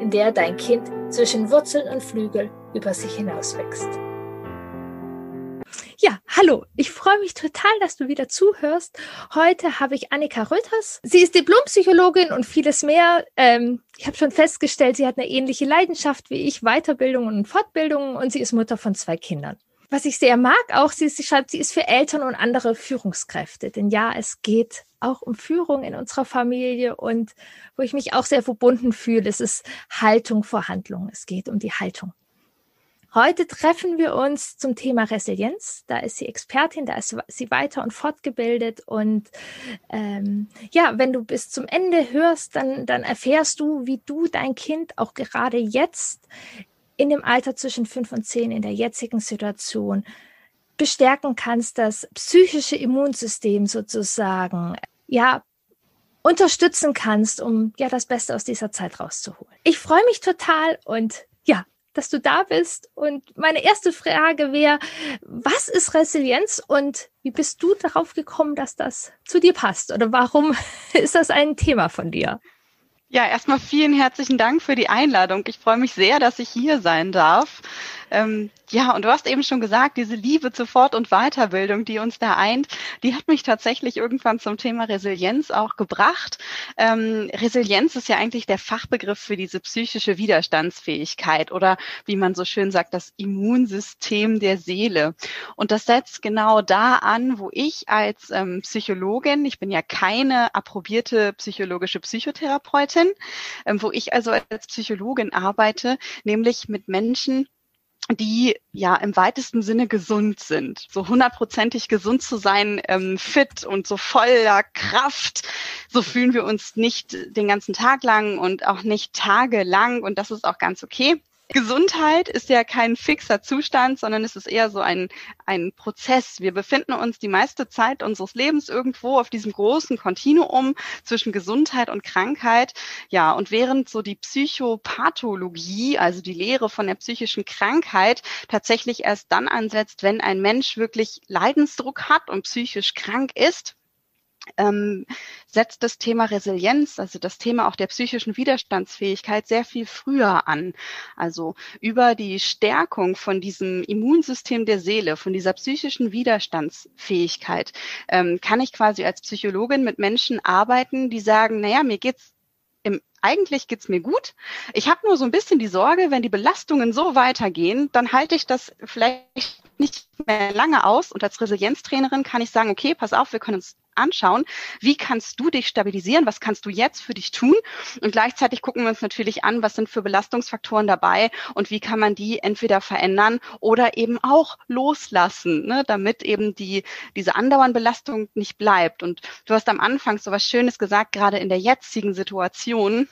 in der dein Kind zwischen Wurzeln und Flügel über sich hinauswächst. Ja, hallo. Ich freue mich total, dass du wieder zuhörst. Heute habe ich Annika Röthers. Sie ist Diplompsychologin und vieles mehr. Ähm, ich habe schon festgestellt, sie hat eine ähnliche Leidenschaft wie ich, Weiterbildung und Fortbildung und sie ist Mutter von zwei Kindern. Was ich sehr mag, auch sie, sie schreibt, sie ist für Eltern und andere Führungskräfte. Denn ja, es geht auch um Führung in unserer Familie und wo ich mich auch sehr verbunden fühle, es ist Haltung vor Handlung. Es geht um die Haltung. Heute treffen wir uns zum Thema Resilienz. Da ist sie Expertin, da ist sie weiter und fortgebildet. Und ähm, ja, wenn du bis zum Ende hörst, dann, dann erfährst du, wie du dein Kind auch gerade jetzt in dem Alter zwischen fünf und zehn in der jetzigen Situation bestärken kannst, das psychische Immunsystem sozusagen ja unterstützen kannst, um ja das Beste aus dieser Zeit rauszuholen. Ich freue mich total und ja, dass du da bist. Und meine erste Frage wäre, was ist Resilienz und wie bist du darauf gekommen, dass das zu dir passt? Oder warum ist das ein Thema von dir? Ja, erstmal vielen herzlichen Dank für die Einladung. Ich freue mich sehr, dass ich hier sein darf. Ähm, ja, und du hast eben schon gesagt, diese Liebe zur Fort- und Weiterbildung, die uns da eint, die hat mich tatsächlich irgendwann zum Thema Resilienz auch gebracht. Ähm, Resilienz ist ja eigentlich der Fachbegriff für diese psychische Widerstandsfähigkeit oder wie man so schön sagt, das Immunsystem der Seele. Und das setzt genau da an, wo ich als ähm, Psychologin, ich bin ja keine approbierte psychologische Psychotherapeutin, ähm, wo ich also als Psychologin arbeite, nämlich mit Menschen, die ja im weitesten Sinne gesund sind. So hundertprozentig gesund zu sein, ähm, fit und so voller Kraft, so fühlen wir uns nicht den ganzen Tag lang und auch nicht tagelang und das ist auch ganz okay. Gesundheit ist ja kein fixer Zustand, sondern es ist eher so ein, ein Prozess. Wir befinden uns die meiste Zeit unseres Lebens irgendwo auf diesem großen Kontinuum zwischen Gesundheit und Krankheit. Ja, und während so die Psychopathologie, also die Lehre von der psychischen Krankheit, tatsächlich erst dann ansetzt, wenn ein Mensch wirklich Leidensdruck hat und psychisch krank ist, ähm, setzt das Thema Resilienz, also das Thema auch der psychischen Widerstandsfähigkeit sehr viel früher an. Also über die Stärkung von diesem Immunsystem der Seele, von dieser psychischen Widerstandsfähigkeit, ähm, kann ich quasi als Psychologin mit Menschen arbeiten, die sagen, naja, mir geht's im eigentlich geht's mir gut. Ich habe nur so ein bisschen die Sorge, wenn die Belastungen so weitergehen, dann halte ich das vielleicht nicht mehr lange aus. Und als Resilienztrainerin kann ich sagen, okay, pass auf, wir können uns anschauen, wie kannst du dich stabilisieren, was kannst du jetzt für dich tun und gleichzeitig gucken wir uns natürlich an, was sind für Belastungsfaktoren dabei und wie kann man die entweder verändern oder eben auch loslassen, ne, damit eben die, diese andauernde Belastung nicht bleibt. Und du hast am Anfang so was Schönes gesagt, gerade in der jetzigen Situation,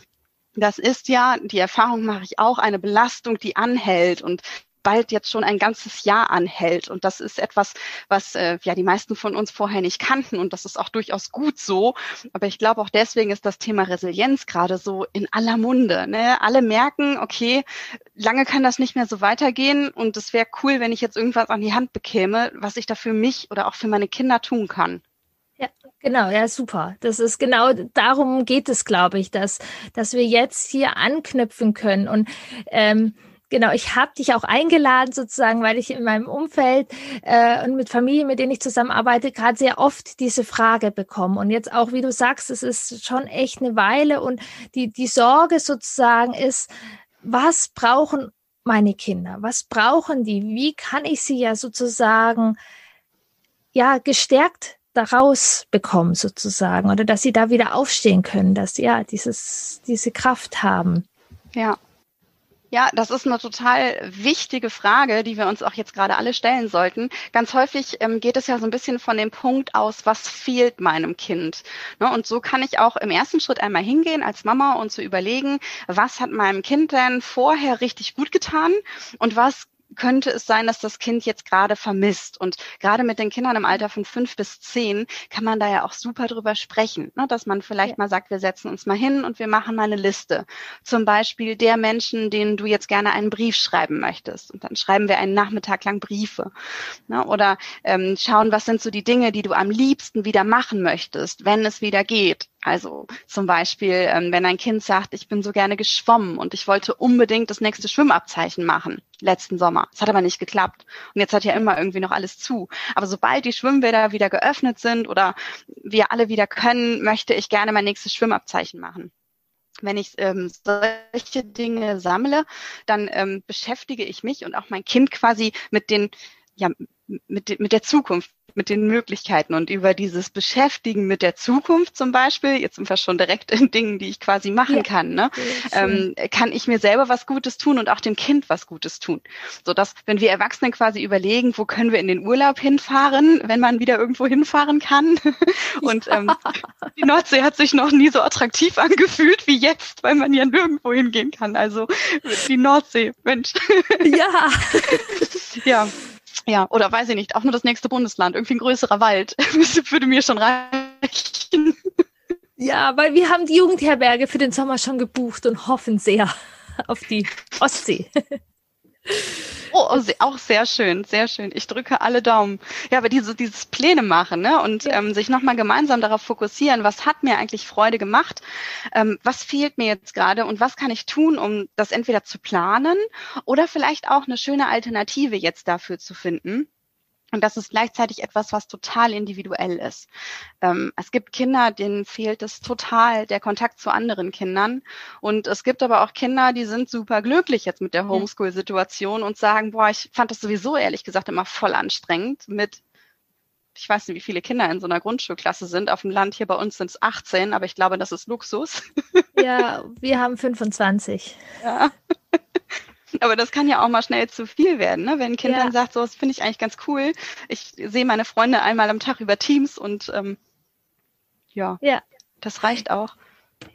das ist ja, die Erfahrung mache ich auch, eine Belastung, die anhält und bald jetzt schon ein ganzes Jahr anhält. Und das ist etwas, was äh, ja die meisten von uns vorher nicht kannten. Und das ist auch durchaus gut so. Aber ich glaube auch deswegen ist das Thema Resilienz gerade so in aller Munde. Ne? Alle merken, okay, lange kann das nicht mehr so weitergehen. Und es wäre cool, wenn ich jetzt irgendwas an die Hand bekäme, was ich da für mich oder auch für meine Kinder tun kann. Ja, genau, ja, super. Das ist genau darum geht es, glaube ich, dass, dass wir jetzt hier anknüpfen können. Und ähm, Genau, ich habe dich auch eingeladen sozusagen, weil ich in meinem Umfeld äh, und mit Familien, mit denen ich zusammenarbeite, gerade sehr oft diese Frage bekomme. Und jetzt auch, wie du sagst, es ist schon echt eine Weile und die, die Sorge sozusagen ist, was brauchen meine Kinder? Was brauchen die? Wie kann ich sie ja sozusagen ja gestärkt daraus bekommen sozusagen oder dass sie da wieder aufstehen können, dass sie ja dieses diese Kraft haben. Ja, Ja, das ist eine total wichtige Frage, die wir uns auch jetzt gerade alle stellen sollten. Ganz häufig ähm, geht es ja so ein bisschen von dem Punkt aus, was fehlt meinem Kind. Ne? Und so kann ich auch im ersten Schritt einmal hingehen als Mama und zu überlegen, was hat meinem Kind denn vorher richtig gut getan und was könnte es sein, dass das Kind jetzt gerade vermisst. Und gerade mit den Kindern im Alter von fünf bis zehn kann man da ja auch super drüber sprechen, ne? dass man vielleicht ja. mal sagt, wir setzen uns mal hin und wir machen mal eine Liste. Zum Beispiel der Menschen, denen du jetzt gerne einen Brief schreiben möchtest. Und dann schreiben wir einen Nachmittag lang Briefe. Ne? Oder ähm, schauen, was sind so die Dinge, die du am liebsten wieder machen möchtest, wenn es wieder geht. Also zum Beispiel, ähm, wenn ein Kind sagt, ich bin so gerne geschwommen und ich wollte unbedingt das nächste Schwimmabzeichen machen, letzten Sommer. Es hat aber nicht geklappt. Und jetzt hat ja immer irgendwie noch alles zu. Aber sobald die Schwimmbäder wieder geöffnet sind oder wir alle wieder können, möchte ich gerne mein nächstes Schwimmabzeichen machen wenn ich ähm, solche Dinge sammle, dann ähm, beschäftige ich mich und auch mein Kind quasi mit den ja, mit, mit der Zukunft, mit den Möglichkeiten und über dieses Beschäftigen mit der Zukunft zum Beispiel, jetzt sind wir schon direkt in Dingen, die ich quasi machen ja, kann, ne? ähm, kann ich mir selber was Gutes tun und auch dem Kind was Gutes tun. So dass, wenn wir Erwachsene quasi überlegen, wo können wir in den Urlaub hinfahren, wenn man wieder irgendwo hinfahren kann. und ähm, die Nordsee hat sich noch nie so attraktiv angefühlt wie jetzt, weil man ja nirgendwo hingehen kann. Also die Nordsee, Mensch. Ja. ja. Ja, oder weiß ich nicht, auch nur das nächste Bundesland, irgendwie ein größerer Wald, würde mir schon reichen. Ja, weil wir haben die Jugendherberge für den Sommer schon gebucht und hoffen sehr auf die Ostsee. Oh, oh auch sehr schön, sehr schön. Ich drücke alle Daumen. Ja, aber diese, dieses Pläne machen ne? und ja. ähm, sich nochmal gemeinsam darauf fokussieren, was hat mir eigentlich Freude gemacht, ähm, was fehlt mir jetzt gerade und was kann ich tun, um das entweder zu planen oder vielleicht auch eine schöne Alternative jetzt dafür zu finden. Und das ist gleichzeitig etwas, was total individuell ist. Ähm, es gibt Kinder, denen fehlt es total der Kontakt zu anderen Kindern. Und es gibt aber auch Kinder, die sind super glücklich jetzt mit der Homeschool-Situation und sagen, boah, ich fand das sowieso ehrlich gesagt immer voll anstrengend mit ich weiß nicht, wie viele Kinder in so einer Grundschulklasse sind. Auf dem Land hier bei uns sind es 18, aber ich glaube, das ist Luxus. Ja, wir haben 25. Ja. Aber das kann ja auch mal schnell zu viel werden, ne? wenn ein Kind ja. dann sagt, so, das finde ich eigentlich ganz cool. Ich sehe meine Freunde einmal am Tag über Teams und ähm, ja, ja, das reicht auch.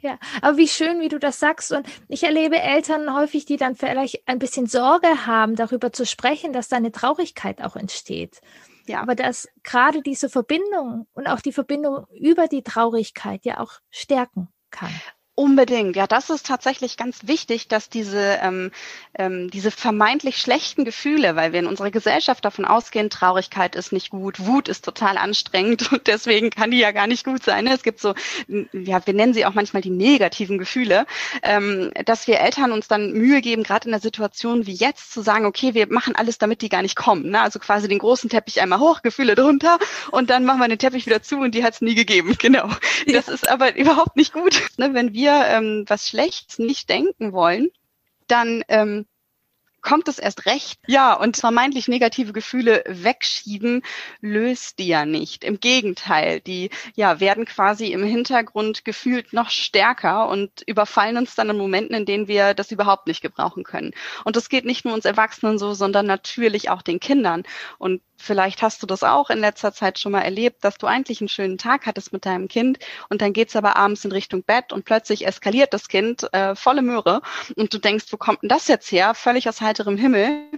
Ja, aber wie schön, wie du das sagst. Und ich erlebe Eltern häufig, die dann vielleicht ein bisschen Sorge haben, darüber zu sprechen, dass da eine Traurigkeit auch entsteht. Ja. Aber dass gerade diese Verbindung und auch die Verbindung über die Traurigkeit ja auch stärken kann. Unbedingt, ja, das ist tatsächlich ganz wichtig, dass diese, ähm, ähm, diese vermeintlich schlechten Gefühle, weil wir in unserer Gesellschaft davon ausgehen, Traurigkeit ist nicht gut, Wut ist total anstrengend und deswegen kann die ja gar nicht gut sein. Es gibt so, ja, wir nennen sie auch manchmal die negativen Gefühle, ähm, dass wir Eltern uns dann Mühe geben, gerade in einer Situation wie jetzt, zu sagen, okay, wir machen alles, damit die gar nicht kommen. Ne? Also quasi den großen Teppich einmal hoch, Gefühle drunter und dann machen wir den Teppich wieder zu und die hat es nie gegeben. Genau. Das ja. ist aber überhaupt nicht gut, ne? wenn wir wir ähm, was Schlechtes nicht denken wollen, dann ähm, kommt es erst recht. Ja, und vermeintlich negative Gefühle wegschieben löst die ja nicht. Im Gegenteil, die ja werden quasi im Hintergrund gefühlt noch stärker und überfallen uns dann in Momenten, in denen wir das überhaupt nicht gebrauchen können. Und das geht nicht nur uns Erwachsenen so, sondern natürlich auch den Kindern. Und Vielleicht hast du das auch in letzter Zeit schon mal erlebt, dass du eigentlich einen schönen Tag hattest mit deinem Kind und dann geht's aber abends in Richtung Bett und plötzlich eskaliert das Kind äh, volle Möhre und du denkst, wo kommt denn das jetzt her? Völlig aus heiterem Himmel.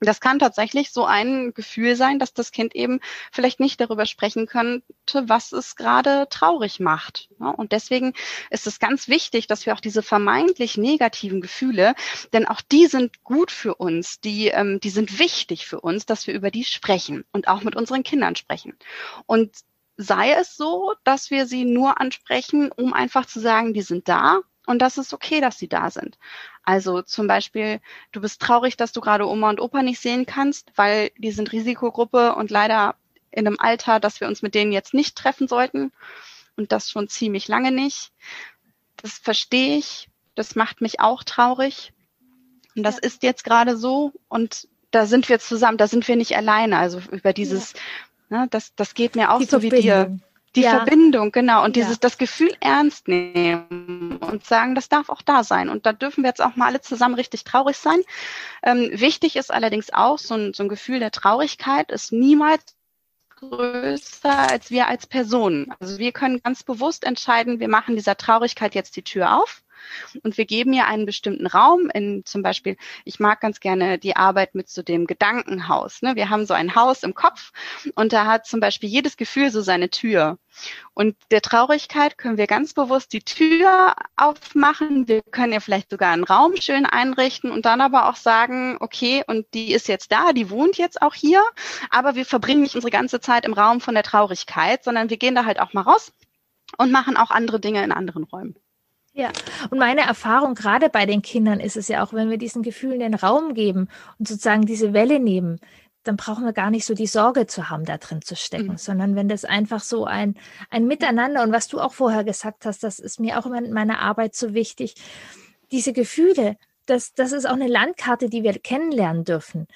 Das kann tatsächlich so ein Gefühl sein, dass das Kind eben vielleicht nicht darüber sprechen könnte, was es gerade traurig macht. Und deswegen ist es ganz wichtig, dass wir auch diese vermeintlich negativen Gefühle, denn auch die sind gut für uns, die, ähm, die sind wichtig für uns, dass wir über die sprechen und auch mit unseren Kindern sprechen. Und sei es so, dass wir sie nur ansprechen, um einfach zu sagen, die sind da und das ist okay, dass sie da sind. Also zum Beispiel, du bist traurig, dass du gerade Oma und Opa nicht sehen kannst, weil die sind Risikogruppe und leider in einem Alter, dass wir uns mit denen jetzt nicht treffen sollten und das schon ziemlich lange nicht. Das verstehe ich. Das macht mich auch traurig. Und das ja. ist jetzt gerade so und da sind wir zusammen, da sind wir nicht alleine. Also über dieses, ja. ne, das, das geht mir auch Die so Verbindung. wie dir. Die ja. Verbindung, genau. Und dieses, das Gefühl ernst nehmen und sagen, das darf auch da sein. Und da dürfen wir jetzt auch mal alle zusammen richtig traurig sein. Ähm, wichtig ist allerdings auch, so ein, so ein Gefühl der Traurigkeit ist niemals größer als wir als Personen. Also wir können ganz bewusst entscheiden, wir machen dieser Traurigkeit jetzt die Tür auf und wir geben ihr einen bestimmten Raum. In zum Beispiel, ich mag ganz gerne die Arbeit mit so dem Gedankenhaus. Ne? Wir haben so ein Haus im Kopf und da hat zum Beispiel jedes Gefühl so seine Tür. Und der Traurigkeit können wir ganz bewusst die Tür aufmachen. Wir können ihr vielleicht sogar einen Raum schön einrichten und dann aber auch sagen, okay, und die ist jetzt da, die wohnt jetzt auch hier, aber wir verbringen nicht unsere ganze Zeit im Raum von der Traurigkeit, sondern wir gehen da halt auch mal raus und machen auch andere Dinge in anderen Räumen. Ja, und meine Erfahrung gerade bei den Kindern ist es ja auch, wenn wir diesen Gefühlen den Raum geben und sozusagen diese Welle nehmen, dann brauchen wir gar nicht so die Sorge zu haben, da drin zu stecken, mhm. sondern wenn das einfach so ein, ein Miteinander und was du auch vorher gesagt hast, das ist mir auch immer in meiner Arbeit so wichtig, diese Gefühle, das, das ist auch eine Landkarte, die wir kennenlernen dürfen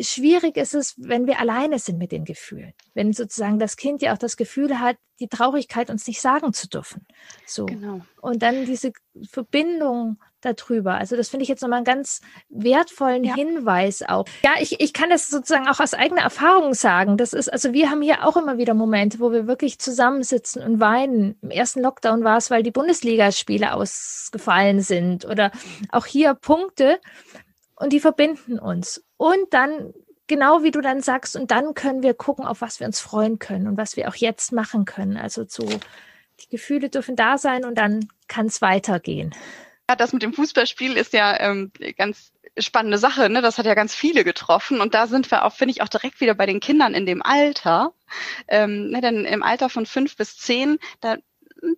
schwierig ist es, wenn wir alleine sind mit den Gefühlen. Wenn sozusagen das Kind ja auch das Gefühl hat, die Traurigkeit uns nicht sagen zu dürfen. So. Genau. Und dann diese Verbindung darüber. Also das finde ich jetzt nochmal einen ganz wertvollen ja. Hinweis auch. Ja, ich, ich kann das sozusagen auch aus eigener Erfahrung sagen. Das ist, also wir haben hier auch immer wieder Momente, wo wir wirklich zusammensitzen und weinen. Im ersten Lockdown war es, weil die Bundesligaspiele ausgefallen sind oder auch hier Punkte und die verbinden uns. Und dann, genau wie du dann sagst, und dann können wir gucken, auf was wir uns freuen können und was wir auch jetzt machen können. Also so, die Gefühle dürfen da sein und dann kann es weitergehen. Ja, das mit dem Fußballspiel ist ja ähm, ganz spannende Sache, ne? Das hat ja ganz viele getroffen und da sind wir auch, finde ich, auch direkt wieder bei den Kindern in dem Alter. Ähm, ne, denn im Alter von fünf bis zehn, da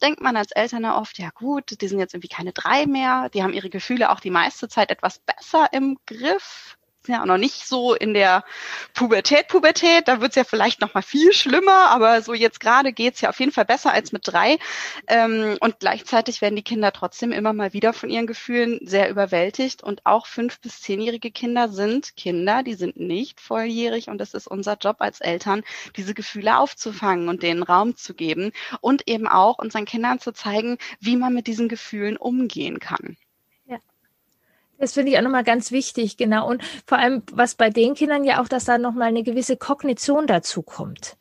denkt man als Eltern oft, ja gut, die sind jetzt irgendwie keine drei mehr, die haben ihre Gefühle auch die meiste Zeit etwas besser im Griff ja auch noch nicht so in der Pubertät, Pubertät, da wird's ja vielleicht noch mal viel schlimmer, aber so jetzt gerade geht's ja auf jeden Fall besser als mit drei. Ähm, und gleichzeitig werden die Kinder trotzdem immer mal wieder von ihren Gefühlen sehr überwältigt. Und auch fünf- bis zehnjährige Kinder sind Kinder, die sind nicht volljährig und es ist unser Job als Eltern, diese Gefühle aufzufangen und denen Raum zu geben und eben auch unseren Kindern zu zeigen, wie man mit diesen Gefühlen umgehen kann. Das finde ich auch nochmal ganz wichtig, genau. Und vor allem, was bei den Kindern ja auch, dass da nochmal eine gewisse Kognition dazu kommt.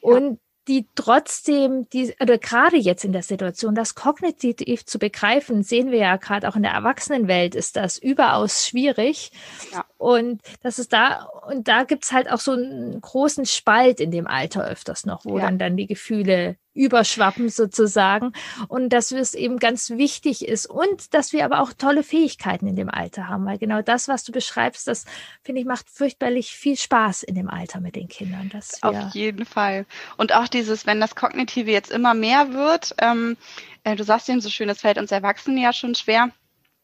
Und die trotzdem, die, oder gerade jetzt in der Situation, das kognitiv zu begreifen, sehen wir ja gerade auch in der Erwachsenenwelt, ist das überaus schwierig. Ja. Und das ist da, und da gibt's halt auch so einen großen Spalt in dem Alter öfters noch, wo ja. dann, dann die Gefühle überschwappen sozusagen und dass es eben ganz wichtig ist und dass wir aber auch tolle Fähigkeiten in dem Alter haben, weil genau das, was du beschreibst, das finde ich macht furchtbarlich viel Spaß in dem Alter mit den Kindern. Dass Auf jeden Fall. Und auch dieses, wenn das Kognitive jetzt immer mehr wird, ähm, äh, du sagst eben so schön, es fällt uns Erwachsenen ja schon schwer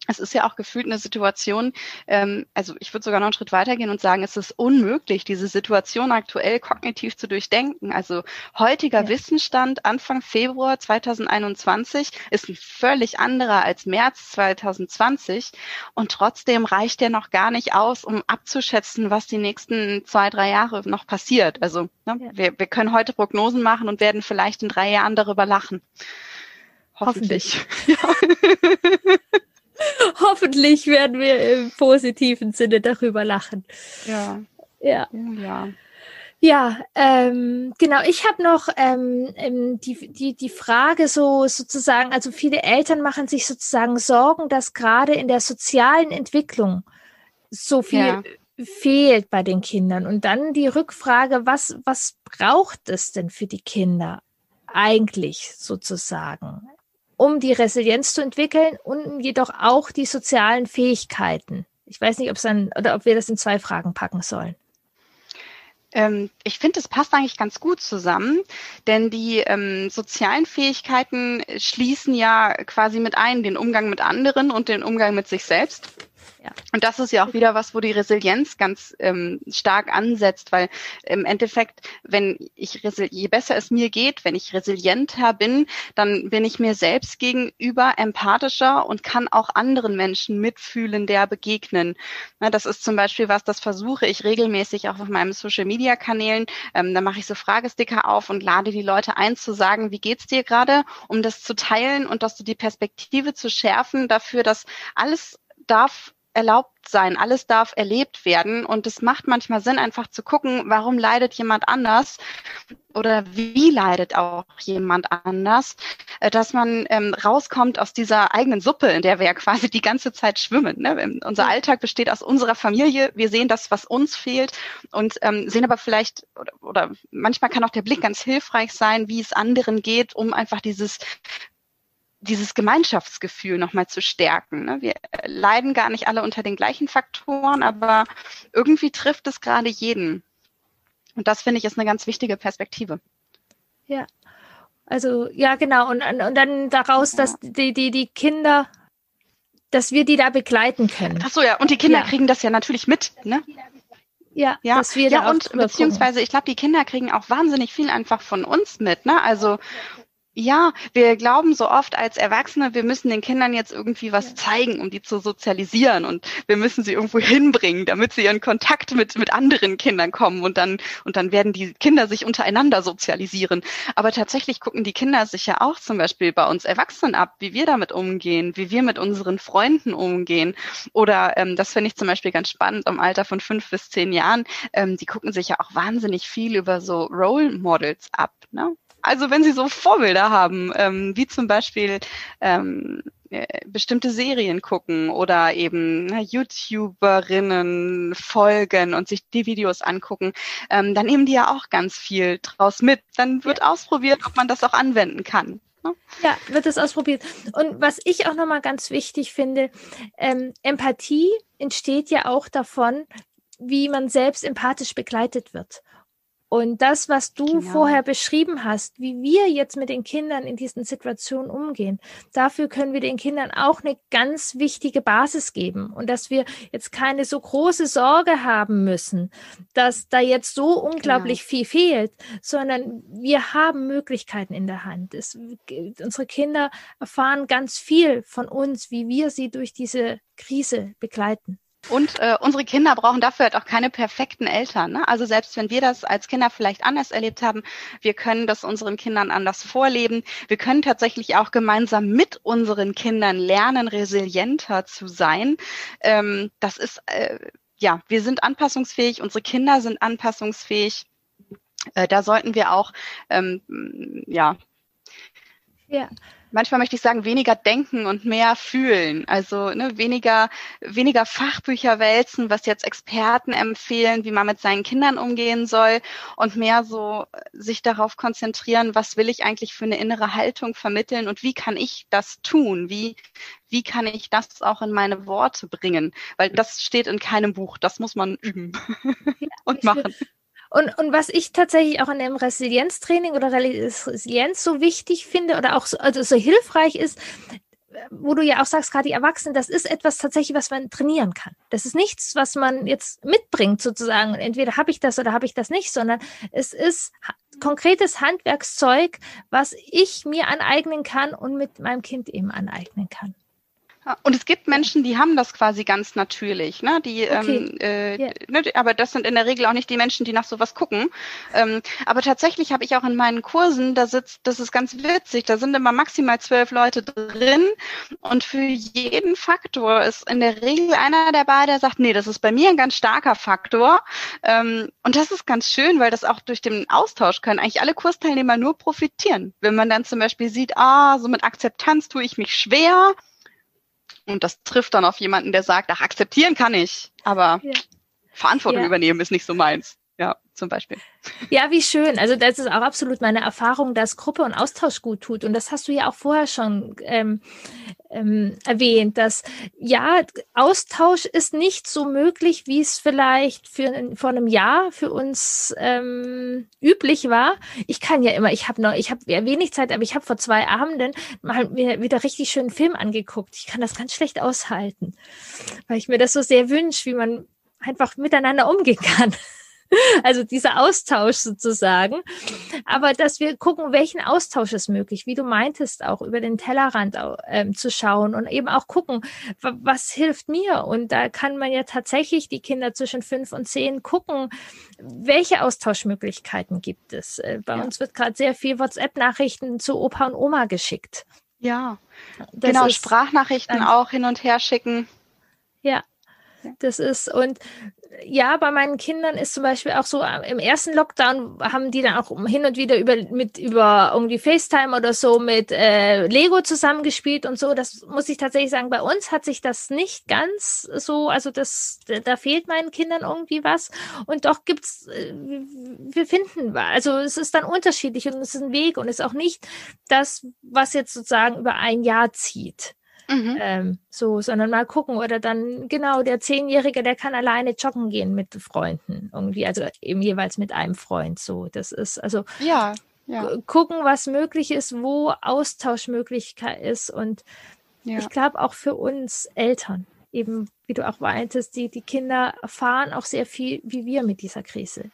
es ist ja auch gefühlt eine Situation, ähm, also ich würde sogar noch einen Schritt weitergehen und sagen, es ist unmöglich, diese Situation aktuell kognitiv zu durchdenken. Also heutiger ja. Wissensstand Anfang Februar 2021 ist ein völlig anderer als März 2020 und trotzdem reicht der noch gar nicht aus, um abzuschätzen, was die nächsten zwei, drei Jahre noch passiert. Also ne, ja. wir, wir können heute Prognosen machen und werden vielleicht in drei Jahren darüber lachen. Hoffentlich. Hoffentlich. Hoffentlich werden wir im positiven Sinne darüber lachen. Ja. Ja. Ja. Ja, ähm, genau. Ich habe noch ähm, ähm, die, die, die Frage so sozusagen, also viele Eltern machen sich sozusagen Sorgen, dass gerade in der sozialen Entwicklung so viel ja. fehlt bei den Kindern. Und dann die Rückfrage, was, was braucht es denn für die Kinder eigentlich sozusagen? Um die Resilienz zu entwickeln und jedoch auch die sozialen Fähigkeiten. Ich weiß nicht, ob es dann oder ob wir das in zwei Fragen packen sollen. Ähm, ich finde, es passt eigentlich ganz gut zusammen, denn die ähm, sozialen Fähigkeiten schließen ja quasi mit ein den Umgang mit anderen und den Umgang mit sich selbst. Ja. Und das ist ja auch wieder was, wo die Resilienz ganz ähm, stark ansetzt, weil im Endeffekt, wenn ich je besser es mir geht, wenn ich resilienter bin, dann bin ich mir selbst gegenüber empathischer und kann auch anderen Menschen mitfühlen, der begegnen. Na, das ist zum Beispiel was, das versuche ich regelmäßig auch auf meinen Social Media Kanälen. Ähm, da mache ich so Fragesticker auf und lade die Leute ein zu sagen, wie geht's dir gerade, um das zu teilen und dass du die Perspektive zu schärfen dafür, dass alles darf erlaubt sein, alles darf erlebt werden und es macht manchmal Sinn, einfach zu gucken, warum leidet jemand anders oder wie leidet auch jemand anders, äh, dass man ähm, rauskommt aus dieser eigenen Suppe, in der wir ja quasi die ganze Zeit schwimmen. Ne? Unser Alltag besteht aus unserer Familie, wir sehen das, was uns fehlt und ähm, sehen aber vielleicht oder, oder manchmal kann auch der Blick ganz hilfreich sein, wie es anderen geht, um einfach dieses dieses Gemeinschaftsgefühl nochmal zu stärken. Ne? Wir leiden gar nicht alle unter den gleichen Faktoren, aber irgendwie trifft es gerade jeden. Und das finde ich ist eine ganz wichtige Perspektive. Ja, also ja genau. Und, und dann daraus, dass die, die, die Kinder, dass wir die da begleiten können. Ach so, ja. Und die Kinder ja. kriegen das ja natürlich mit, ne? Ja, ja, dass wir ja und beziehungsweise ich glaube, die Kinder kriegen auch wahnsinnig viel einfach von uns mit, ne? Also ja, wir glauben so oft als Erwachsene, wir müssen den Kindern jetzt irgendwie was zeigen, um die zu sozialisieren und wir müssen sie irgendwo hinbringen, damit sie in Kontakt mit, mit anderen Kindern kommen und dann, und dann werden die Kinder sich untereinander sozialisieren. Aber tatsächlich gucken die Kinder sich ja auch zum Beispiel bei uns Erwachsenen ab, wie wir damit umgehen, wie wir mit unseren Freunden umgehen. Oder ähm, das finde ich zum Beispiel ganz spannend im Alter von fünf bis zehn Jahren. Ähm, die gucken sich ja auch wahnsinnig viel über so Role Models ab. Ne? Also wenn Sie so Vorbilder haben, ähm, wie zum Beispiel ähm, äh, bestimmte Serien gucken oder eben ne, YouTuberinnen folgen und sich die Videos angucken, ähm, dann nehmen die ja auch ganz viel draus mit. Dann wird ja. ausprobiert, ob man das auch anwenden kann. Ne? Ja, wird das ausprobiert. Und was ich auch nochmal ganz wichtig finde, ähm, Empathie entsteht ja auch davon, wie man selbst empathisch begleitet wird. Und das, was du genau. vorher beschrieben hast, wie wir jetzt mit den Kindern in diesen Situationen umgehen, dafür können wir den Kindern auch eine ganz wichtige Basis geben. Und dass wir jetzt keine so große Sorge haben müssen, dass da jetzt so unglaublich genau. viel fehlt, sondern wir haben Möglichkeiten in der Hand. Es, unsere Kinder erfahren ganz viel von uns, wie wir sie durch diese Krise begleiten. Und äh, unsere Kinder brauchen dafür halt auch keine perfekten Eltern. Ne? Also selbst wenn wir das als Kinder vielleicht anders erlebt haben, wir können das unseren Kindern anders vorleben. Wir können tatsächlich auch gemeinsam mit unseren Kindern lernen, resilienter zu sein. Ähm, das ist, äh, ja, wir sind anpassungsfähig, unsere Kinder sind anpassungsfähig. Äh, da sollten wir auch, ähm, ja, ja manchmal möchte ich sagen, weniger denken und mehr fühlen. Also ne, weniger, weniger Fachbücher wälzen, was jetzt Experten empfehlen, wie man mit seinen Kindern umgehen soll und mehr so äh, sich darauf konzentrieren, was will ich eigentlich für eine innere Haltung vermitteln und wie kann ich das tun? Wie, wie kann ich das auch in meine Worte bringen? Weil das steht in keinem Buch, das muss man üben ja, und machen. Und, und was ich tatsächlich auch in dem Resilienztraining oder Resilienz so wichtig finde oder auch so, also so hilfreich ist, wo du ja auch sagst, gerade die Erwachsenen, das ist etwas tatsächlich, was man trainieren kann. Das ist nichts, was man jetzt mitbringt sozusagen. Entweder habe ich das oder habe ich das nicht, sondern es ist konkretes Handwerkszeug, was ich mir aneignen kann und mit meinem Kind eben aneignen kann. Und es gibt Menschen, die haben das quasi ganz natürlich, ne? Die, okay. ähm, äh, yeah. ne, aber das sind in der Regel auch nicht die Menschen, die nach sowas gucken. Ähm, aber tatsächlich habe ich auch in meinen Kursen, da sitzt, das ist ganz witzig, da sind immer maximal zwölf Leute drin und für jeden Faktor ist in der Regel einer dabei, der sagt, nee, das ist bei mir ein ganz starker Faktor. Ähm, und das ist ganz schön, weil das auch durch den Austausch können eigentlich alle Kursteilnehmer nur profitieren. Wenn man dann zum Beispiel sieht, ah, so mit Akzeptanz tue ich mich schwer, und das trifft dann auf jemanden, der sagt, ach, akzeptieren kann ich, aber ja. Verantwortung ja. übernehmen ist nicht so meins. Ja, zum Beispiel. Ja, wie schön. Also das ist auch absolut meine Erfahrung, dass Gruppe und Austausch gut tut. Und das hast du ja auch vorher schon ähm, ähm, erwähnt, dass ja, Austausch ist nicht so möglich, wie es vielleicht für, vor einem Jahr für uns ähm, üblich war. Ich kann ja immer, ich habe noch, ich habe ja wenig Zeit, aber ich habe vor zwei Abenden mal mir wieder richtig schönen Film angeguckt. Ich kann das ganz schlecht aushalten, weil ich mir das so sehr wünsche, wie man einfach miteinander umgehen kann. Also dieser Austausch sozusagen. Aber dass wir gucken, welchen Austausch ist möglich, wie du meintest, auch über den Tellerrand ähm, zu schauen und eben auch gucken, was hilft mir. Und da kann man ja tatsächlich die Kinder zwischen fünf und zehn gucken, welche Austauschmöglichkeiten gibt es. Äh, bei ja. uns wird gerade sehr viel WhatsApp-Nachrichten zu Opa und Oma geschickt. Ja, das genau, Sprachnachrichten auch hin und her schicken. Ja, das ist, und ja, bei meinen Kindern ist zum Beispiel auch so, äh, im ersten Lockdown haben die dann auch hin und wieder über, mit, über irgendwie FaceTime oder so mit äh, Lego zusammengespielt und so. Das muss ich tatsächlich sagen, bei uns hat sich das nicht ganz so, also das, da fehlt meinen Kindern irgendwie was. Und doch gibt's, äh, wir finden, also es ist dann unterschiedlich und es ist ein Weg und es ist auch nicht das, was jetzt sozusagen über ein Jahr zieht. Mhm. Ähm, so, sondern mal gucken. Oder dann, genau, der Zehnjährige, der kann alleine joggen gehen mit Freunden irgendwie, also eben jeweils mit einem Freund. So, das ist also ja, ja. gucken, was möglich ist, wo Austauschmöglichkeit ist. Und ja. ich glaube auch für uns Eltern, eben wie du auch meintest, die, die Kinder erfahren auch sehr viel, wie wir mit dieser Krise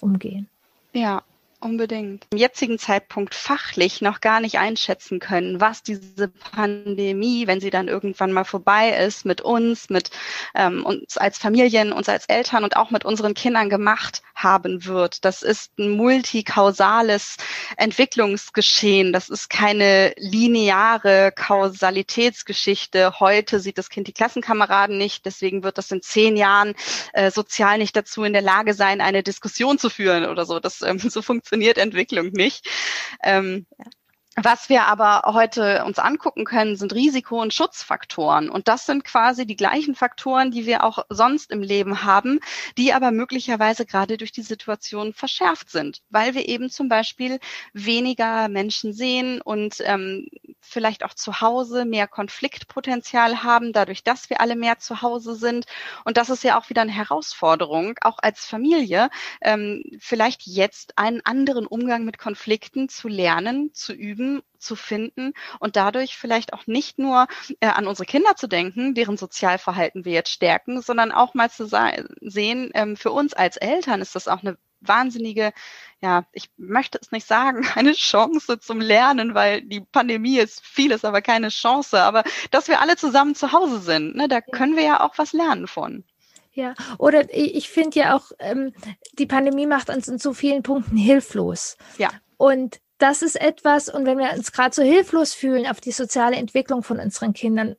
umgehen. Ja, Unbedingt. Im jetzigen Zeitpunkt fachlich noch gar nicht einschätzen können, was diese Pandemie, wenn sie dann irgendwann mal vorbei ist, mit uns, mit ähm, uns als Familien, uns als Eltern und auch mit unseren Kindern gemacht haben wird. Das ist ein multikausales Entwicklungsgeschehen. Das ist keine lineare Kausalitätsgeschichte. Heute sieht das Kind die Klassenkameraden nicht, deswegen wird das in zehn Jahren äh, sozial nicht dazu in der Lage sein, eine Diskussion zu führen oder so. Das ähm, so funktioniert funktioniert Entwicklung nicht. Ähm, ja. Was wir aber heute uns angucken können, sind Risiko- und Schutzfaktoren. Und das sind quasi die gleichen Faktoren, die wir auch sonst im Leben haben, die aber möglicherweise gerade durch die Situation verschärft sind, weil wir eben zum Beispiel weniger Menschen sehen und ähm, vielleicht auch zu Hause mehr Konfliktpotenzial haben, dadurch, dass wir alle mehr zu Hause sind. Und das ist ja auch wieder eine Herausforderung, auch als Familie, ähm, vielleicht jetzt einen anderen Umgang mit Konflikten zu lernen, zu üben zu finden und dadurch vielleicht auch nicht nur äh, an unsere Kinder zu denken, deren Sozialverhalten wir jetzt stärken, sondern auch mal zu sehen, ähm, für uns als Eltern ist das auch eine wahnsinnige, ja, ich möchte es nicht sagen, eine Chance zum Lernen, weil die Pandemie ist vieles, aber keine Chance. Aber dass wir alle zusammen zu Hause sind, ne, da können wir ja auch was lernen von. Ja, oder ich finde ja auch, ähm, die Pandemie macht uns in so vielen Punkten hilflos. Ja. Und das ist etwas, und wenn wir uns gerade so hilflos fühlen auf die soziale Entwicklung von unseren Kindern,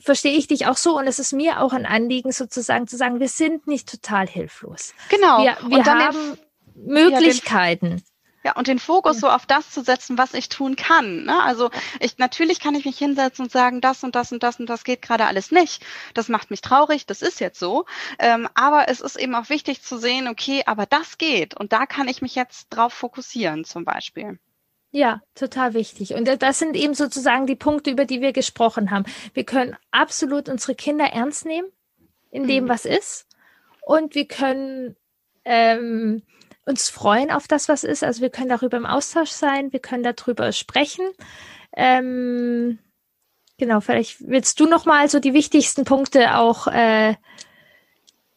verstehe ich dich auch so und es ist mir auch ein Anliegen sozusagen zu sagen, wir sind nicht total hilflos. Genau. Wir, wir haben Möglichkeiten. Ja, ja, und den Fokus so auf das zu setzen, was ich tun kann. Ne? Also ich natürlich kann ich mich hinsetzen und sagen, das und das und das und das geht gerade alles nicht. Das macht mich traurig, das ist jetzt so. Ähm, aber es ist eben auch wichtig zu sehen, okay, aber das geht und da kann ich mich jetzt drauf fokussieren, zum Beispiel. Ja, total wichtig. Und das sind eben sozusagen die Punkte, über die wir gesprochen haben. Wir können absolut unsere Kinder ernst nehmen in dem, mhm. was ist. Und wir können ähm, uns freuen auf das, was ist. Also wir können darüber im Austausch sein, wir können darüber sprechen. Ähm, genau, vielleicht willst du noch mal so die wichtigsten Punkte auch äh,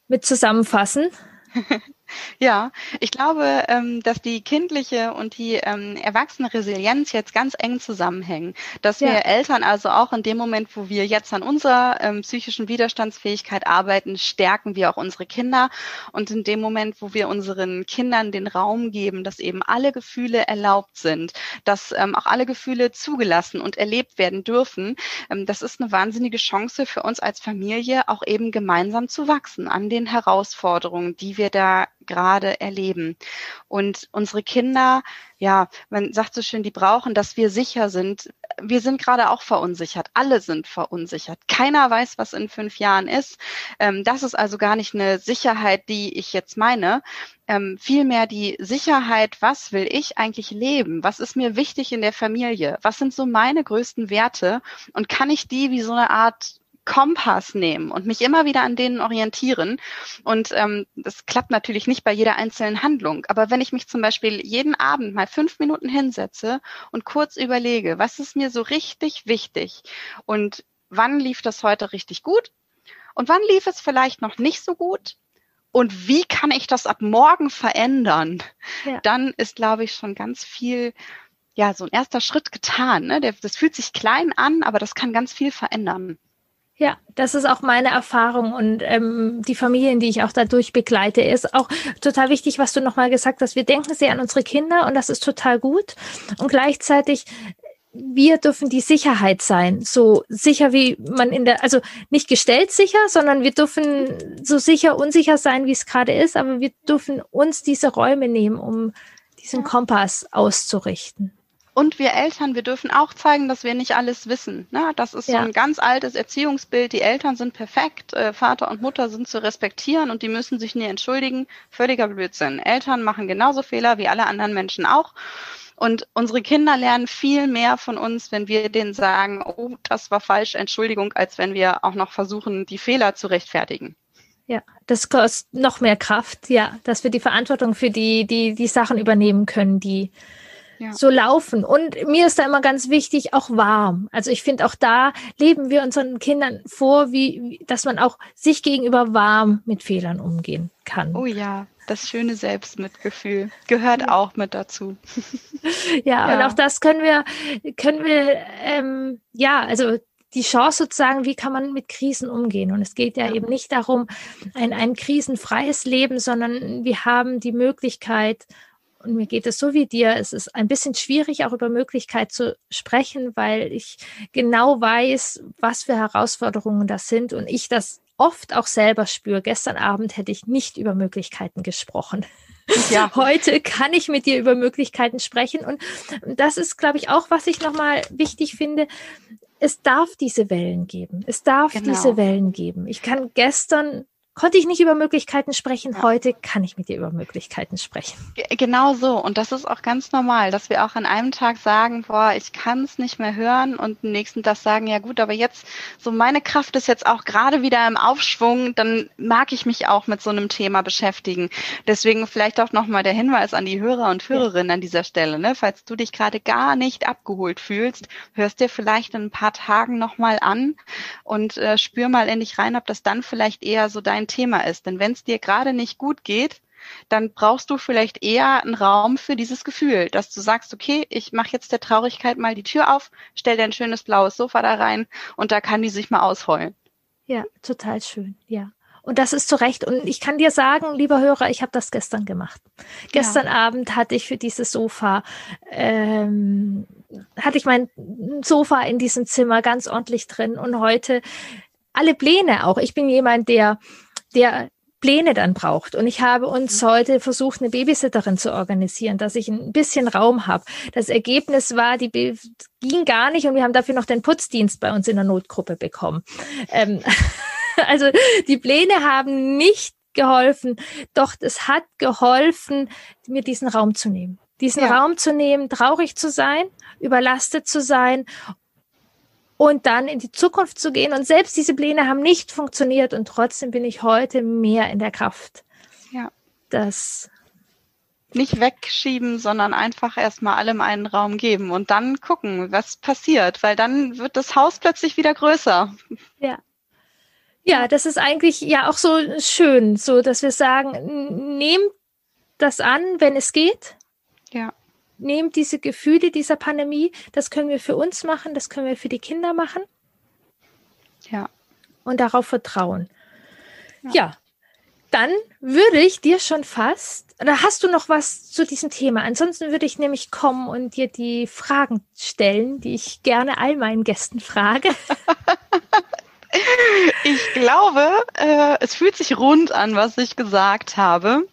mit zusammenfassen. Ja, ich glaube, ähm, dass die kindliche und die ähm, erwachsene Resilienz jetzt ganz eng zusammenhängen. Dass ja. wir Eltern also auch in dem Moment, wo wir jetzt an unserer ähm, psychischen Widerstandsfähigkeit arbeiten, stärken wir auch unsere Kinder. Und in dem Moment, wo wir unseren Kindern den Raum geben, dass eben alle Gefühle erlaubt sind, dass auch alle Gefühle zugelassen und erlebt werden dürfen, das ist eine wahnsinnige Chance für uns als Familie, auch eben gemeinsam zu wachsen an den Herausforderungen, die wir da gerade erleben. Und unsere Kinder, ja, man sagt so schön, die brauchen, dass wir sicher sind. Wir sind gerade auch verunsichert. Alle sind verunsichert. Keiner weiß, was in fünf Jahren ist. Ähm, das ist also gar nicht eine Sicherheit, die ich jetzt meine. Ähm, vielmehr die Sicherheit, was will ich eigentlich leben? Was ist mir wichtig in der Familie? Was sind so meine größten Werte? Und kann ich die wie so eine Art Kompass nehmen und mich immer wieder an denen orientieren. Und ähm, das klappt natürlich nicht bei jeder einzelnen Handlung. Aber wenn ich mich zum Beispiel jeden Abend mal fünf Minuten hinsetze und kurz überlege, was ist mir so richtig wichtig und wann lief das heute richtig gut und wann lief es vielleicht noch nicht so gut und wie kann ich das ab morgen verändern, ja. dann ist, glaube ich, schon ganz viel ja, so ein erster Schritt getan. Ne? das fühlt sich klein an, aber das kann ganz viel verändern. Ja, das ist auch meine Erfahrung und ähm, die Familien, die ich auch dadurch begleite, ist auch total wichtig, was du nochmal gesagt hast. Wir denken sehr an unsere Kinder und das ist total gut. Und gleichzeitig wir dürfen die Sicherheit sein, so sicher wie man in der, also nicht gestellt sicher, sondern wir dürfen so sicher, unsicher sein, wie es gerade ist, aber wir dürfen uns diese Räume nehmen, um diesen Kompass auszurichten. Und wir Eltern, wir dürfen auch zeigen, dass wir nicht alles wissen. Ne? Das ist ja. so ein ganz altes Erziehungsbild. Die Eltern sind perfekt, äh, Vater und Mutter sind zu respektieren und die müssen sich nie entschuldigen. Völliger Blödsinn. Eltern machen genauso Fehler wie alle anderen Menschen auch. Und unsere Kinder lernen viel mehr von uns, wenn wir denen sagen, oh, das war falsch, Entschuldigung, als wenn wir auch noch versuchen, die Fehler zu rechtfertigen. Ja, das kostet noch mehr Kraft, ja, dass wir die Verantwortung für die, die, die Sachen übernehmen können, die, ja. so laufen. Und mir ist da immer ganz wichtig, auch warm. Also ich finde, auch da leben wir unseren Kindern vor, wie, dass man auch sich gegenüber warm mit Fehlern umgehen kann. Oh ja, das schöne Selbstmitgefühl gehört ja. auch mit dazu. ja, ja, und auch das können wir, können wir, ähm, ja, also die Chance sozusagen, wie kann man mit Krisen umgehen? Und es geht ja, ja. eben nicht darum, ein, ein krisenfreies Leben, sondern wir haben die Möglichkeit, und mir geht es so wie dir, es ist ein bisschen schwierig, auch über Möglichkeit zu sprechen, weil ich genau weiß, was für Herausforderungen das sind und ich das oft auch selber spüre. Gestern Abend hätte ich nicht über Möglichkeiten gesprochen. Ja. Heute kann ich mit dir über Möglichkeiten sprechen. Und das ist, glaube ich, auch, was ich nochmal wichtig finde. Es darf diese Wellen geben. Es darf genau. diese Wellen geben. Ich kann gestern konnte ich nicht über Möglichkeiten sprechen. Ja. Heute kann ich mit dir über Möglichkeiten sprechen. Genau so. Und das ist auch ganz normal, dass wir auch an einem Tag sagen, boah, ich kann es nicht mehr hören und am nächsten Tag sagen, ja gut, aber jetzt, so meine Kraft ist jetzt auch gerade wieder im Aufschwung, dann mag ich mich auch mit so einem Thema beschäftigen. Deswegen vielleicht auch nochmal der Hinweis an die Hörer und Hörerinnen ja. an dieser Stelle, ne? falls du dich gerade gar nicht abgeholt fühlst, hörst dir vielleicht in ein paar Tagen nochmal an und äh, spür mal in dich rein, ob das dann vielleicht eher so dein Thema ist. Denn wenn es dir gerade nicht gut geht, dann brauchst du vielleicht eher einen Raum für dieses Gefühl, dass du sagst, okay, ich mache jetzt der Traurigkeit mal die Tür auf, stell dir ein schönes blaues Sofa da rein und da kann die sich mal ausheulen. Ja, total schön, ja. Und das ist zu Recht. Und ich kann dir sagen, lieber Hörer, ich habe das gestern gemacht. Gestern ja. Abend hatte ich für dieses Sofa, ähm, hatte ich mein Sofa in diesem Zimmer ganz ordentlich drin. Und heute alle Pläne auch. Ich bin jemand, der der Pläne dann braucht. Und ich habe uns mhm. heute versucht, eine Babysitterin zu organisieren, dass ich ein bisschen Raum habe. Das Ergebnis war, die Be ging gar nicht und wir haben dafür noch den Putzdienst bei uns in der Notgruppe bekommen. Ähm, also die Pläne haben nicht geholfen, doch es hat geholfen, mir diesen Raum zu nehmen. Diesen ja. Raum zu nehmen, traurig zu sein, überlastet zu sein und dann in die Zukunft zu gehen. Und selbst diese Pläne haben nicht funktioniert und trotzdem bin ich heute mehr in der Kraft. Ja. Das nicht wegschieben, sondern einfach erstmal allem einen Raum geben und dann gucken, was passiert, weil dann wird das Haus plötzlich wieder größer. Ja. Ja, das ist eigentlich ja auch so schön, so dass wir sagen, nehmt das an, wenn es geht. Nehmt diese Gefühle dieser Pandemie, das können wir für uns machen, das können wir für die Kinder machen. Ja. Und darauf vertrauen. Ja. ja. Dann würde ich dir schon fast, oder hast du noch was zu diesem Thema? Ansonsten würde ich nämlich kommen und dir die Fragen stellen, die ich gerne all meinen Gästen frage. ich glaube, äh, es fühlt sich rund an, was ich gesagt habe.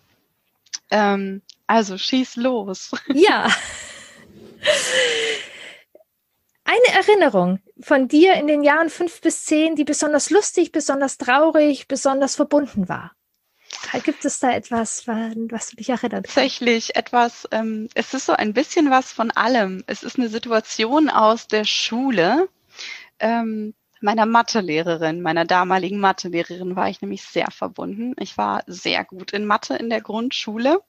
Ähm, also schieß los. Ja. Eine Erinnerung von dir in den Jahren fünf bis zehn, die besonders lustig, besonders traurig, besonders verbunden war. Gibt es da etwas, was du dich erinnert? Tatsächlich etwas, ähm, es ist so ein bisschen was von allem. Es ist eine Situation aus der Schule. Ähm, meiner Mathelehrerin, meiner damaligen Mathelehrerin war ich nämlich sehr verbunden. Ich war sehr gut in Mathe in der Grundschule.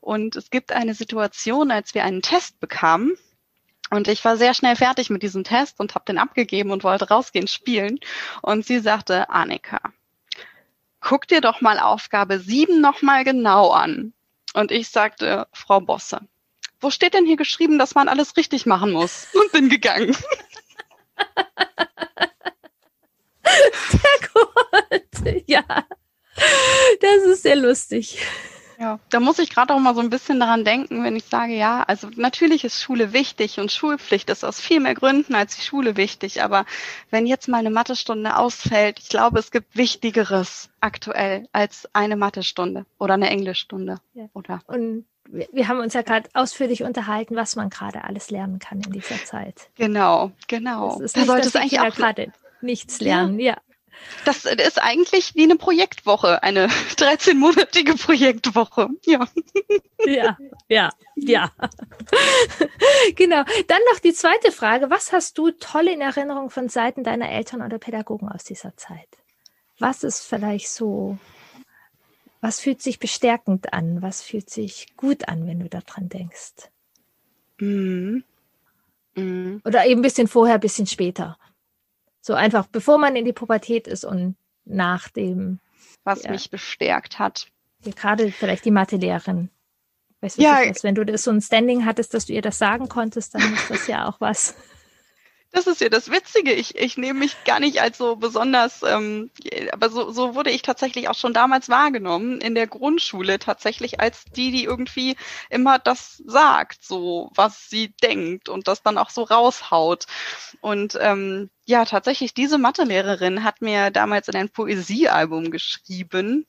Und es gibt eine Situation, als wir einen Test bekamen, und ich war sehr schnell fertig mit diesem Test und habe den abgegeben und wollte rausgehen spielen. Und sie sagte, Annika, guck dir doch mal Aufgabe 7 nochmal genau an. Und ich sagte, Frau Bosse, wo steht denn hier geschrieben, dass man alles richtig machen muss? Und bin gegangen. Sehr gut. Ja, das ist sehr lustig. Ja, da muss ich gerade auch mal so ein bisschen daran denken, wenn ich sage, ja, also natürlich ist Schule wichtig und Schulpflicht ist aus viel mehr Gründen als die Schule wichtig. Aber wenn jetzt mal eine Mathestunde ausfällt, ich glaube, es gibt Wichtigeres aktuell als eine Mathestunde oder eine Englischstunde. Ja. Oder? Und wir, haben uns ja gerade ausführlich unterhalten, was man gerade alles lernen kann in dieser Zeit. Genau, genau. Das ist da nicht, sollte es eigentlich auch gerade nichts lernen, ja. Das ist eigentlich wie eine Projektwoche, eine 13-monatige Projektwoche. Ja. Ja, ja, ja. genau. Dann noch die zweite Frage. Was hast du toll in Erinnerung von Seiten deiner Eltern oder Pädagogen aus dieser Zeit? Was ist vielleicht so, was fühlt sich bestärkend an? Was fühlt sich gut an, wenn du daran denkst? Mhm. Mhm. Oder eben ein bisschen vorher, ein bisschen später. So einfach, bevor man in die Pubertät ist und nach dem. Was ja, mich bestärkt hat. Gerade vielleicht die Mathelehrerin. Weißt du, ja, wenn du das so ein Standing hattest, dass du ihr das sagen konntest, dann ist das ja auch was. Das ist ja das Witzige. Ich, ich nehme mich gar nicht als so besonders, ähm, aber so, so wurde ich tatsächlich auch schon damals wahrgenommen in der Grundschule tatsächlich als die, die irgendwie immer das sagt, so was sie denkt und das dann auch so raushaut. Und ähm, ja, tatsächlich, diese Mathelehrerin hat mir damals in ein Poesiealbum geschrieben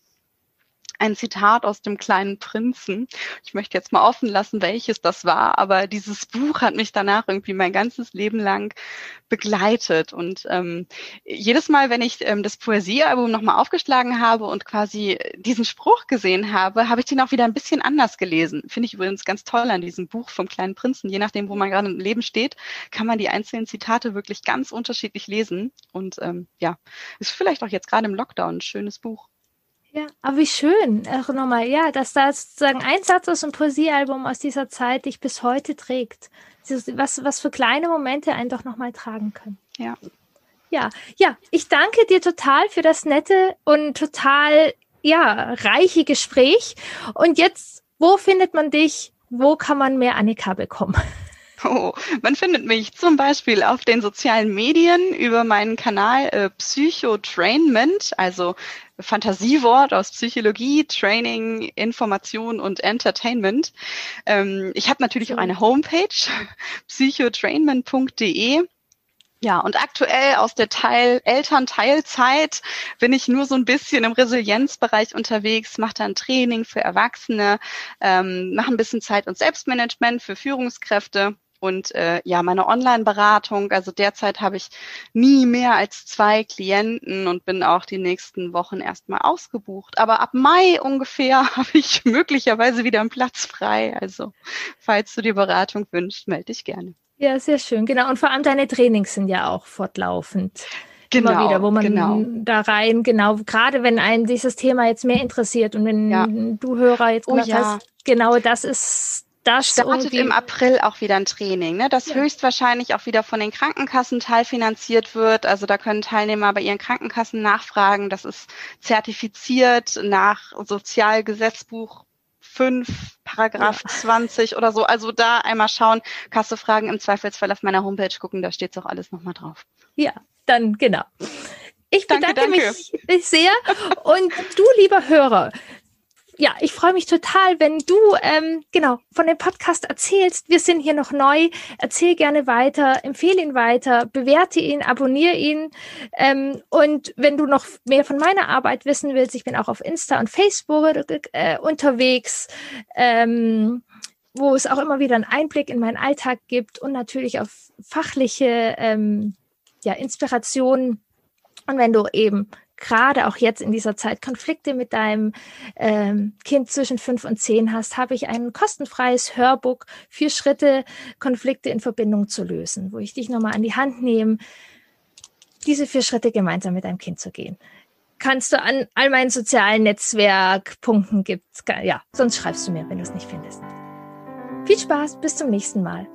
ein Zitat aus dem kleinen Prinzen. Ich möchte jetzt mal offen lassen, welches das war, aber dieses Buch hat mich danach irgendwie mein ganzes Leben lang begleitet. Und ähm, jedes Mal, wenn ich ähm, das Poesiealbum nochmal aufgeschlagen habe und quasi diesen Spruch gesehen habe, habe ich den auch wieder ein bisschen anders gelesen. Finde ich übrigens ganz toll an diesem Buch vom kleinen Prinzen. Je nachdem, wo man gerade im Leben steht, kann man die einzelnen Zitate wirklich ganz unterschiedlich lesen. Und ähm, ja, ist vielleicht auch jetzt gerade im Lockdown ein schönes Buch. Ja, aber wie schön, auch nochmal, ja, dass da sozusagen ein Satz aus dem Poesiealbum aus dieser Zeit dich bis heute trägt. Was, was für kleine Momente einen doch nochmal tragen können. Ja. Ja, ja, ich danke dir total für das nette und total, ja, reiche Gespräch. Und jetzt, wo findet man dich? Wo kann man mehr Annika bekommen? Oh, man findet mich zum Beispiel auf den sozialen Medien über meinen Kanal äh, Psychotrainment, also Fantasiewort aus Psychologie, Training, Information und Entertainment. Ähm, ich habe natürlich auch eine Homepage, psychotrainment.de. Ja, und aktuell aus der Teil Elternteilzeit bin ich nur so ein bisschen im Resilienzbereich unterwegs, mache dann Training für Erwachsene, ähm, mache ein bisschen Zeit- und Selbstmanagement für Führungskräfte und äh, ja, meine Online-Beratung, also derzeit habe ich nie mehr als zwei Klienten und bin auch die nächsten Wochen erstmal ausgebucht. Aber ab Mai ungefähr habe ich möglicherweise wieder einen Platz frei. Also falls du die Beratung wünschst, melde dich gerne. Ja, sehr schön. Genau. Und vor allem deine Trainings sind ja auch fortlaufend. Genau, immer wieder, wo man genau. da rein, genau, gerade wenn einen dieses Thema jetzt mehr interessiert und wenn ja. du Hörer jetzt oh, ja. hast, genau das ist das startet im April auch wieder ein Training, ne? das ja. höchstwahrscheinlich auch wieder von den Krankenkassen teilfinanziert wird. Also da können Teilnehmer bei ihren Krankenkassen nachfragen. Das ist zertifiziert nach Sozialgesetzbuch 5, Paragraph ja. 20 oder so. Also da einmal schauen, Kasse fragen, im Zweifelsfall auf meiner Homepage gucken, da steht es auch alles nochmal drauf. Ja, dann genau. Ich bedanke danke, danke. mich sehr. Und du, lieber Hörer, ja, ich freue mich total, wenn du ähm, genau von dem Podcast erzählst. Wir sind hier noch neu. Erzähl gerne weiter, empfehle ihn weiter, bewerte ihn, abonniere ihn. Ähm, und wenn du noch mehr von meiner Arbeit wissen willst, ich bin auch auf Insta und Facebook äh, unterwegs. Ähm, wo es auch immer wieder einen Einblick in meinen Alltag gibt und natürlich auf fachliche ähm, ja, Inspirationen. Und wenn du eben gerade auch jetzt in dieser Zeit Konflikte mit deinem ähm, Kind zwischen fünf und zehn hast, habe ich ein kostenfreies Hörbuch, vier Schritte, Konflikte in Verbindung zu lösen, wo ich dich nochmal an die Hand nehme, diese vier Schritte gemeinsam mit deinem Kind zu gehen. Kannst du an all meinen sozialen Netzwerkpunkten gibt, ja, sonst schreibst du mir, wenn du es nicht findest. Viel Spaß, bis zum nächsten Mal.